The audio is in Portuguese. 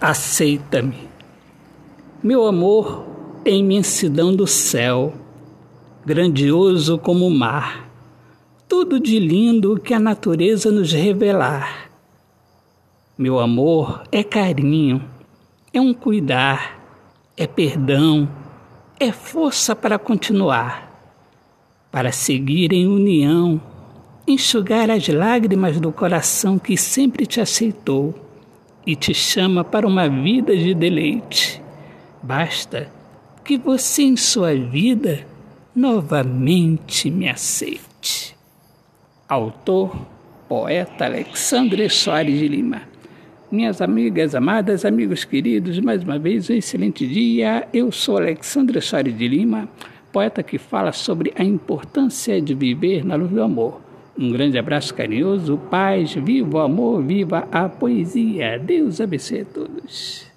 aceita-me. Meu amor é imensidão do céu, grandioso como o mar, tudo de lindo que a natureza nos revelar. Meu amor é carinho, é um cuidar, é perdão, é força para continuar, para seguir em união, enxugar as lágrimas do coração que sempre te aceitou e te chama para uma vida de deleite. Basta que você em sua vida novamente me aceite. Autor, poeta Alexandre Soares de Lima. Minhas amigas amadas, amigos queridos, mais uma vez um excelente dia. Eu sou Alexandre Soares de Lima, poeta que fala sobre a importância de viver na luz do amor um grande abraço carinhoso, paz, viva o amor, viva a poesia. Deus abençoe a todos.